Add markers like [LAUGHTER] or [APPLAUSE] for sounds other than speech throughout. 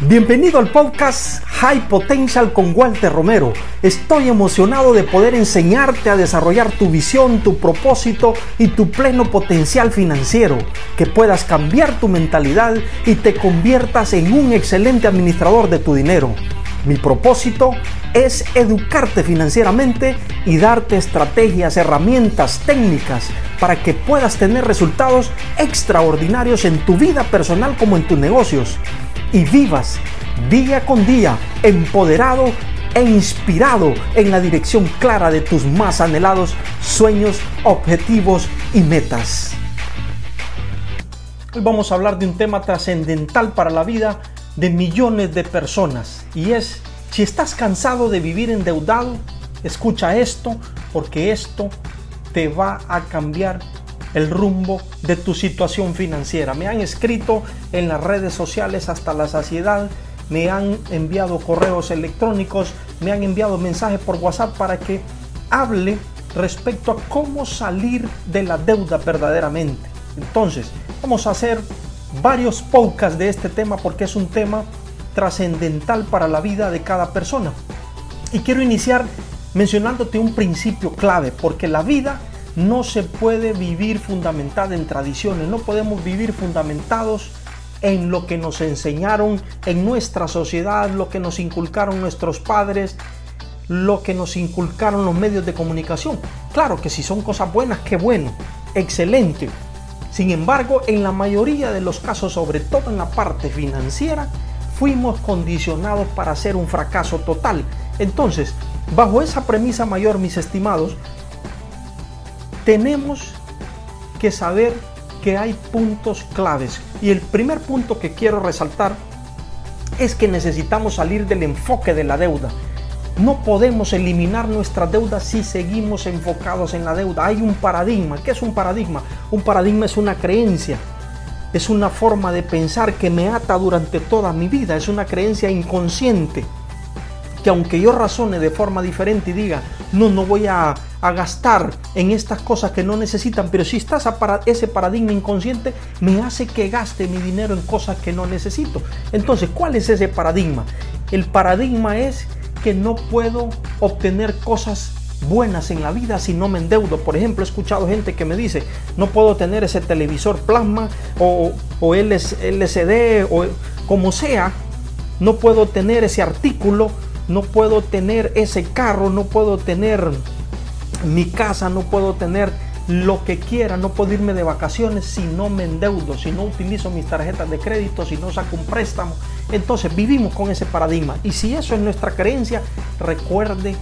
Bienvenido al podcast High Potential con Walter Romero. Estoy emocionado de poder enseñarte a desarrollar tu visión, tu propósito y tu pleno potencial financiero. Que puedas cambiar tu mentalidad y te conviertas en un excelente administrador de tu dinero. Mi propósito es educarte financieramente y darte estrategias, herramientas, técnicas para que puedas tener resultados extraordinarios en tu vida personal como en tus negocios y vivas día con día empoderado e inspirado en la dirección clara de tus más anhelados sueños, objetivos y metas. Hoy vamos a hablar de un tema trascendental para la vida de millones de personas y es si estás cansado de vivir endeudado, escucha esto porque esto te va a cambiar el rumbo de tu situación financiera. Me han escrito en las redes sociales hasta la saciedad, me han enviado correos electrónicos, me han enviado mensajes por WhatsApp para que hable respecto a cómo salir de la deuda verdaderamente. Entonces, vamos a hacer varios podcasts de este tema porque es un tema trascendental para la vida de cada persona. Y quiero iniciar mencionándote un principio clave, porque la vida no se puede vivir fundamentada en tradiciones, no podemos vivir fundamentados en lo que nos enseñaron en nuestra sociedad, lo que nos inculcaron nuestros padres, lo que nos inculcaron los medios de comunicación. Claro que si son cosas buenas, qué bueno, excelente. Sin embargo, en la mayoría de los casos, sobre todo en la parte financiera, fuimos condicionados para ser un fracaso total. Entonces, bajo esa premisa mayor, mis estimados, tenemos que saber que hay puntos claves. Y el primer punto que quiero resaltar es que necesitamos salir del enfoque de la deuda. No podemos eliminar nuestra deuda si seguimos enfocados en la deuda. Hay un paradigma. ¿Qué es un paradigma? Un paradigma es una creencia. Es una forma de pensar que me ata durante toda mi vida. Es una creencia inconsciente. Que aunque yo razone de forma diferente y diga, no, no voy a a gastar en estas cosas que no necesitan, pero si estás para ese paradigma inconsciente, me hace que gaste mi dinero en cosas que no necesito. Entonces, ¿cuál es ese paradigma? El paradigma es que no puedo obtener cosas buenas en la vida si no me endeudo. Por ejemplo, he escuchado gente que me dice, no puedo tener ese televisor plasma o, o LCD o como sea, no puedo tener ese artículo, no puedo tener ese carro, no puedo tener mi casa, no puedo tener lo que quiera, no puedo irme de vacaciones si no me endeudo, si no utilizo mis tarjetas de crédito, si no saco un préstamo. Entonces vivimos con ese paradigma. Y si eso es nuestra creencia, recuerde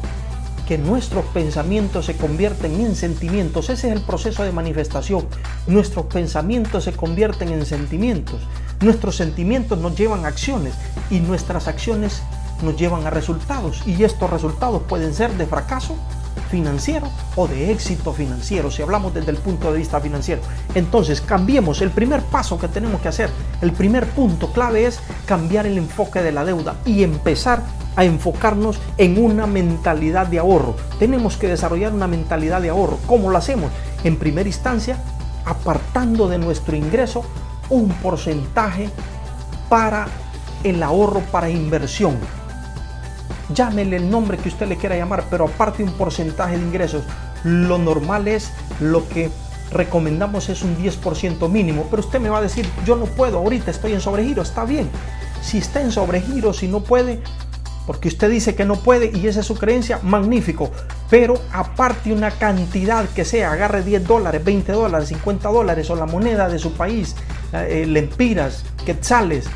que nuestros pensamientos se convierten en sentimientos. Ese es el proceso de manifestación. Nuestros pensamientos se convierten en sentimientos. Nuestros sentimientos nos llevan a acciones y nuestras acciones nos llevan a resultados. Y estos resultados pueden ser de fracaso financiero o de éxito financiero, si hablamos desde el punto de vista financiero. Entonces, cambiemos. El primer paso que tenemos que hacer, el primer punto clave es cambiar el enfoque de la deuda y empezar a enfocarnos en una mentalidad de ahorro. Tenemos que desarrollar una mentalidad de ahorro. ¿Cómo lo hacemos? En primera instancia, apartando de nuestro ingreso un porcentaje para el ahorro para inversión llámele el nombre que usted le quiera llamar, pero aparte un porcentaje de ingresos, lo normal es lo que recomendamos es un 10% mínimo, pero usted me va a decir, yo no puedo, ahorita estoy en sobregiro, está bien. Si está en sobregiro, si no puede, porque usted dice que no puede y esa es su creencia, magnífico. Pero aparte una cantidad que sea, agarre 10 dólares, 20 dólares, 50 dólares o la moneda de su país, eh, lempiras, quetzales,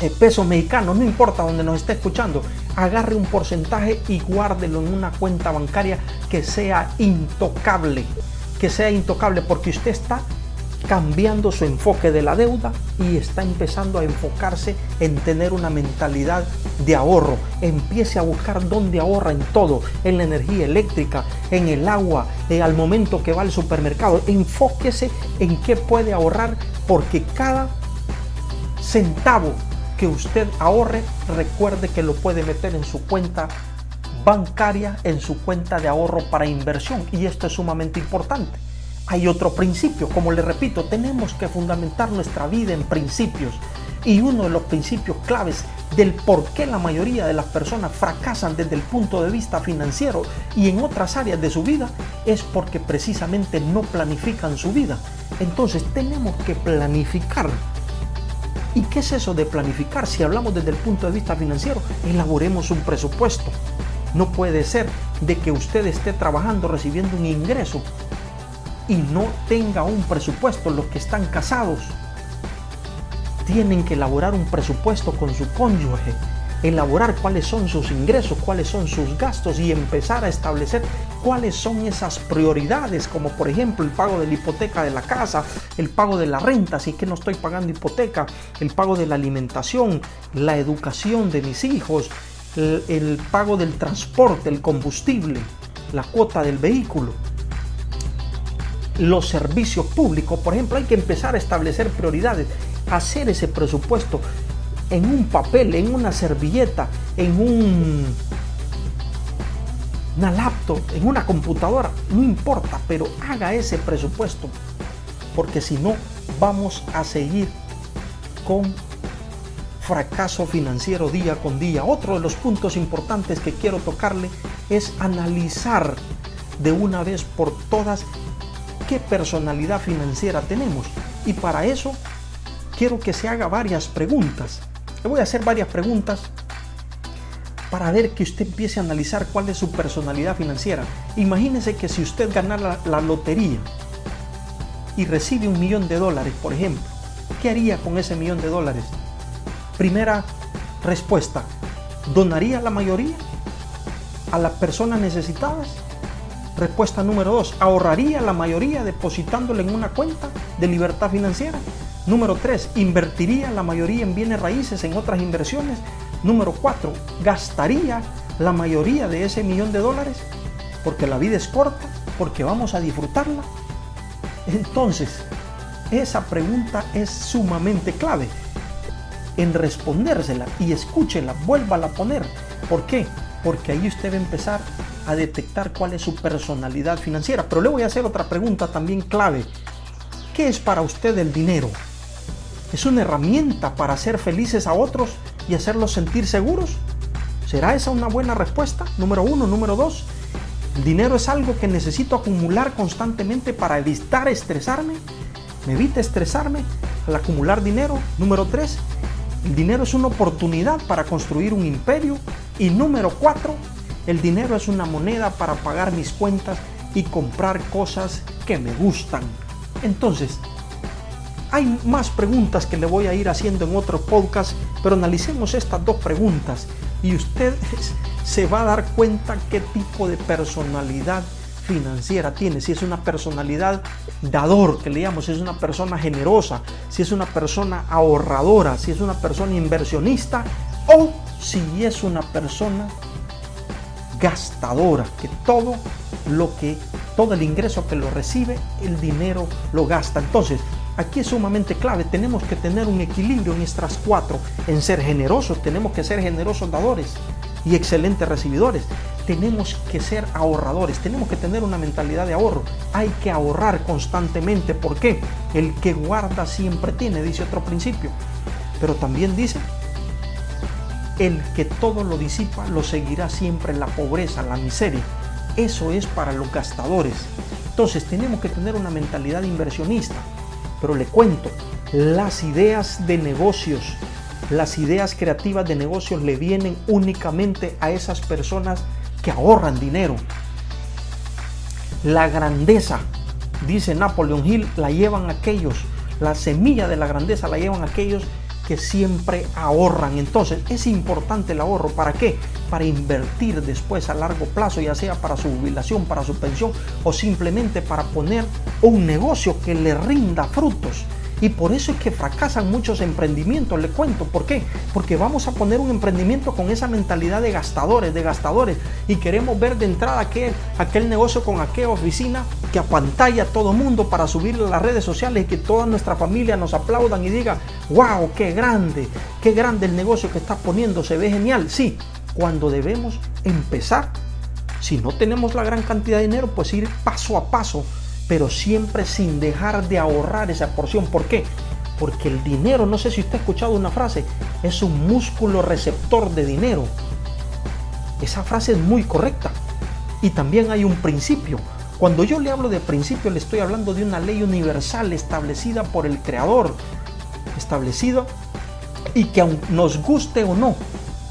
eh, pesos mexicanos, no importa donde nos esté escuchando, agarre un porcentaje y guárdelo en una cuenta bancaria que sea intocable, que sea intocable porque usted está cambiando su enfoque de la deuda y está empezando a enfocarse en tener una mentalidad de ahorro. Empiece a buscar dónde ahorra en todo, en la energía eléctrica, en el agua, eh, al momento que va al supermercado. Enfóquese en qué puede ahorrar porque cada centavo que usted ahorre, recuerde que lo puede meter en su cuenta bancaria, en su cuenta de ahorro para inversión. Y esto es sumamente importante. Hay otro principio, como le repito, tenemos que fundamentar nuestra vida en principios. Y uno de los principios claves del por qué la mayoría de las personas fracasan desde el punto de vista financiero y en otras áreas de su vida es porque precisamente no planifican su vida. Entonces tenemos que planificar. ¿Y qué es eso de planificar? Si hablamos desde el punto de vista financiero, elaboremos un presupuesto. No puede ser de que usted esté trabajando recibiendo un ingreso y no tenga un presupuesto. Los que están casados tienen que elaborar un presupuesto con su cónyuge, elaborar cuáles son sus ingresos, cuáles son sus gastos y empezar a establecer cuáles son esas prioridades, como por ejemplo el pago de la hipoteca de la casa, el pago de la renta, si es que no estoy pagando hipoteca, el pago de la alimentación, la educación de mis hijos, el, el pago del transporte, el combustible, la cuota del vehículo los servicios públicos, por ejemplo, hay que empezar a establecer prioridades hacer ese presupuesto en un papel, en una servilleta, en un, una laptop, en una computadora, no importa, pero haga ese presupuesto, porque si no vamos a seguir con fracaso financiero día con día. Otro de los puntos importantes que quiero tocarle es analizar de una vez por todas qué personalidad financiera tenemos. Y para eso quiero que se haga varias preguntas. Le voy a hacer varias preguntas para ver que usted empiece a analizar cuál es su personalidad financiera. Imagínese que si usted ganara la, lotería y recibe un millón de dólares, por ejemplo, ¿qué haría con ese millón de dólares? Primera respuesta, ¿donaría la mayoría a las personas necesitadas? Respuesta número dos, ¿ahorraría la mayoría depositándole en una cuenta de libertad financiera? Número 3, invertiría la mayoría en bienes raíces, en otras inversiones. Número 4, gastaría la mayoría de ese millón de dólares porque la vida es corta, porque vamos a disfrutarla. Entonces, esa pregunta es sumamente clave en respondérsela y escúchela, vuélvala a poner. ¿Por qué? Porque ahí usted va a empezar a detectar cuál es su personalidad financiera. Pero le voy a hacer otra pregunta también clave. ¿Qué es para usted el dinero? ¿Es una herramienta para hacer felices a otros y hacerlos sentir seguros? ¿Será esa una buena respuesta? Número uno. Número dos. ¿El dinero es algo que necesito acumular constantemente para evitar estresarme? ¿Me evita estresarme al acumular dinero? Número tres. El dinero es una oportunidad para construir un imperio. Y número cuatro. El dinero es una moneda para pagar mis cuentas y comprar cosas que me gustan. Entonces, hay más preguntas que le voy a ir haciendo en otro podcast, pero analicemos estas dos preguntas y usted [LAUGHS] se va a dar cuenta qué tipo de personalidad financiera tiene, si es una personalidad dador, que le llamamos, si es una persona generosa, si es una persona ahorradora, si es una persona inversionista o si es una persona gastadora, que todo lo que, todo el ingreso que lo recibe, el dinero lo gasta. Entonces, Aquí es sumamente clave, tenemos que tener un equilibrio en estas cuatro, en ser generosos, tenemos que ser generosos dadores y excelentes recibidores, tenemos que ser ahorradores, tenemos que tener una mentalidad de ahorro, hay que ahorrar constantemente, ¿por qué? El que guarda siempre tiene, dice otro principio, pero también dice, el que todo lo disipa lo seguirá siempre en la pobreza, la miseria. Eso es para los gastadores. Entonces tenemos que tener una mentalidad inversionista. Pero le cuento, las ideas de negocios, las ideas creativas de negocios le vienen únicamente a esas personas que ahorran dinero. La grandeza, dice Napoleon Hill, la llevan aquellos, la semilla de la grandeza la llevan aquellos que siempre ahorran. Entonces es importante el ahorro. ¿Para qué? Para invertir después a largo plazo, ya sea para su jubilación, para su pensión o simplemente para poner un negocio que le rinda frutos. Y por eso es que fracasan muchos emprendimientos, le cuento. ¿Por qué? Porque vamos a poner un emprendimiento con esa mentalidad de gastadores, de gastadores. Y queremos ver de entrada aquel, aquel negocio con aquella oficina que apantalla a todo mundo para subirle a las redes sociales y que toda nuestra familia nos aplaudan y diga, wow, qué grande, qué grande el negocio que está poniendo, se ve genial. Sí, cuando debemos empezar, si no tenemos la gran cantidad de dinero, pues ir paso a paso pero siempre sin dejar de ahorrar esa porción. ¿Por qué? Porque el dinero, no sé si usted ha escuchado una frase, es un músculo receptor de dinero. Esa frase es muy correcta. Y también hay un principio. Cuando yo le hablo de principio, le estoy hablando de una ley universal establecida por el Creador, establecida y que aun nos guste o no,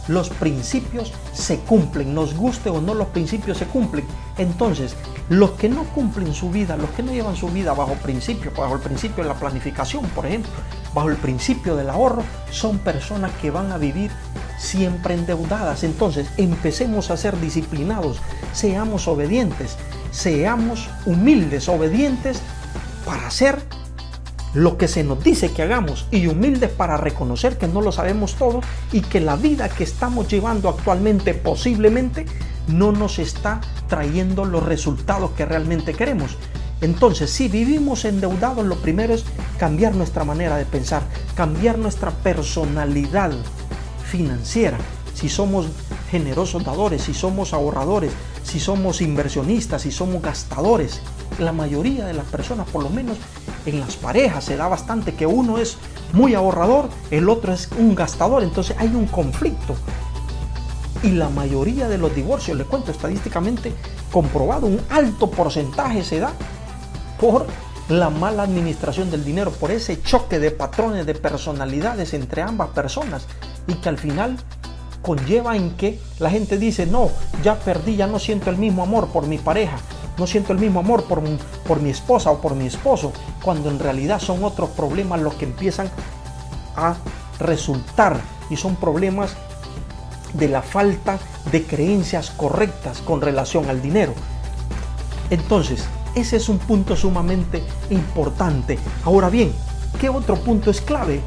los principios se cumplen, nos guste o no, los principios se cumplen. Entonces, los que no cumplen su vida, los que no llevan su vida bajo principio, bajo el principio de la planificación, por ejemplo, bajo el principio del ahorro, son personas que van a vivir siempre endeudadas. Entonces, empecemos a ser disciplinados, seamos obedientes, seamos humildes, obedientes para hacer lo que se nos dice que hagamos y humildes para reconocer que no lo sabemos todo y que la vida que estamos llevando actualmente posiblemente no nos está trayendo los resultados que realmente queremos. Entonces, si vivimos endeudados, lo primero es cambiar nuestra manera de pensar, cambiar nuestra personalidad financiera. Si somos generosos dadores, si somos ahorradores, si somos inversionistas, si somos gastadores. La mayoría de las personas, por lo menos en las parejas, se da bastante que uno es muy ahorrador, el otro es un gastador, entonces hay un conflicto. Y la mayoría de los divorcios, le cuento estadísticamente comprobado, un alto porcentaje se da por la mala administración del dinero, por ese choque de patrones, de personalidades entre ambas personas y que al final conlleva en que la gente dice, no, ya perdí, ya no siento el mismo amor por mi pareja, no siento el mismo amor por, por mi esposa o por mi esposo, cuando en realidad son otros problemas los que empiezan a resultar y son problemas de la falta de creencias correctas con relación al dinero. Entonces, ese es un punto sumamente importante. Ahora bien, ¿qué otro punto es clave?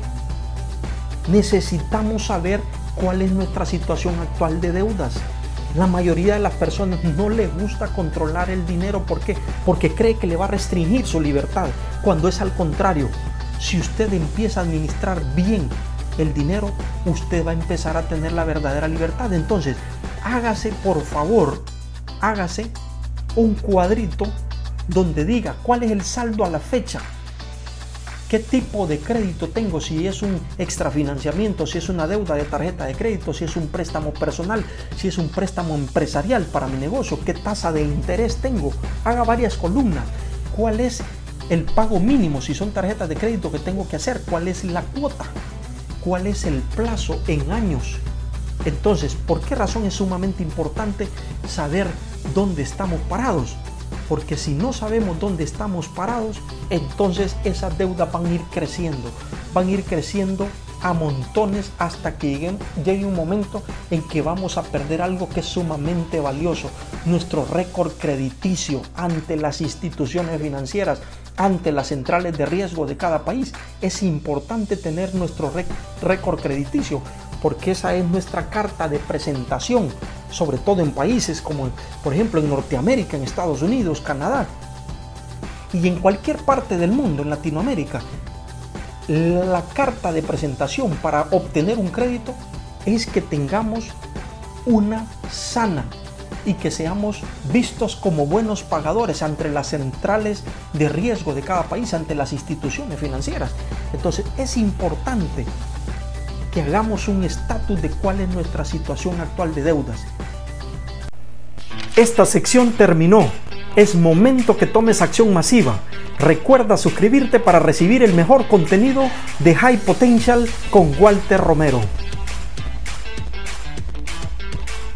Necesitamos saber cuál es nuestra situación actual de deudas. La mayoría de las personas no le gusta controlar el dinero. ¿Por qué? Porque cree que le va a restringir su libertad. Cuando es al contrario. Si usted empieza a administrar bien el dinero, usted va a empezar a tener la verdadera libertad. Entonces, hágase por favor, hágase un cuadrito donde diga cuál es el saldo a la fecha qué tipo de crédito tengo, si es un extrafinanciamiento, si es una deuda de tarjeta de crédito, si es un préstamo personal, si es un préstamo empresarial para mi negocio, qué tasa de interés tengo. Haga varias columnas. ¿Cuál es el pago mínimo si son tarjetas de crédito que tengo que hacer? ¿Cuál es la cuota? ¿Cuál es el plazo en años? Entonces, ¿por qué razón es sumamente importante saber dónde estamos parados? Porque si no sabemos dónde estamos parados, entonces esas deudas van a ir creciendo, van a ir creciendo a montones hasta que llegue, llegue un momento en que vamos a perder algo que es sumamente valioso, nuestro récord crediticio ante las instituciones financieras, ante las centrales de riesgo de cada país. Es importante tener nuestro récord crediticio porque esa es nuestra carta de presentación, sobre todo en países como por ejemplo en Norteamérica, en Estados Unidos, Canadá y en cualquier parte del mundo, en Latinoamérica. La carta de presentación para obtener un crédito es que tengamos una sana y que seamos vistos como buenos pagadores ante las centrales de riesgo de cada país, ante las instituciones financieras. Entonces es importante hagamos un estatus de cuál es nuestra situación actual de deudas. Esta sección terminó. Es momento que tomes acción masiva. Recuerda suscribirte para recibir el mejor contenido de High Potential con Walter Romero.